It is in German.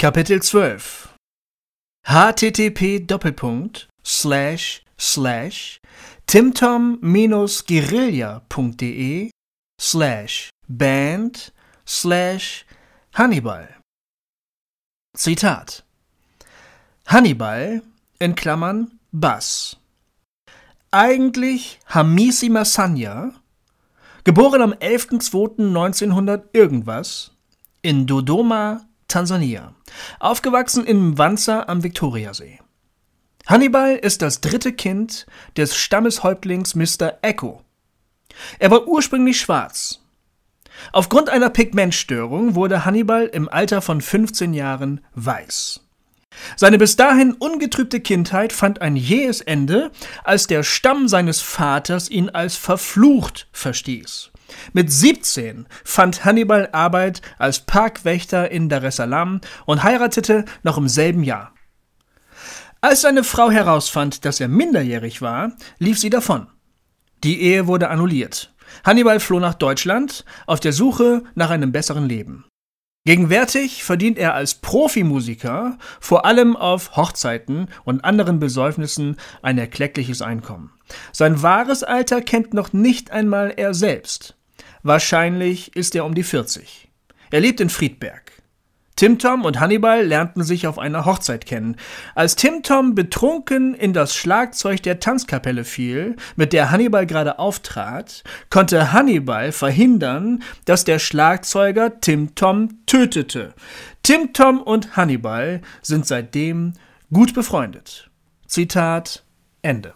Kapitel 12 http Doppelpunkt slash slash timtom-guerilla.de slash band slash Hannibal. Zitat. Hannibal in Klammern Bass. Eigentlich Hamissima Sanya geboren am 11.02.1900 irgendwas in Dodoma, Tansania, aufgewachsen in Mwanza am Viktoriasee. Hannibal ist das dritte Kind des Stammeshäuptlings Mr. Echo. Er war ursprünglich schwarz. Aufgrund einer Pigmentstörung wurde Hannibal im Alter von 15 Jahren weiß. Seine bis dahin ungetrübte Kindheit fand ein jähes Ende, als der Stamm seines Vaters ihn als verflucht verstieß. Mit 17 fand Hannibal Arbeit als Parkwächter in Dar es Salaam und heiratete noch im selben Jahr. Als seine Frau herausfand, dass er minderjährig war, lief sie davon. Die Ehe wurde annulliert. Hannibal floh nach Deutschland auf der Suche nach einem besseren Leben. Gegenwärtig verdient er als Profimusiker vor allem auf Hochzeiten und anderen Besäufnissen ein erkleckliches Einkommen. Sein wahres Alter kennt noch nicht einmal er selbst. Wahrscheinlich ist er um die 40. Er lebt in Friedberg. Tim Tom und Hannibal lernten sich auf einer Hochzeit kennen. Als Tim Tom betrunken in das Schlagzeug der Tanzkapelle fiel, mit der Hannibal gerade auftrat, konnte Hannibal verhindern, dass der Schlagzeuger Tim Tom tötete. Tim Tom und Hannibal sind seitdem gut befreundet. Zitat Ende.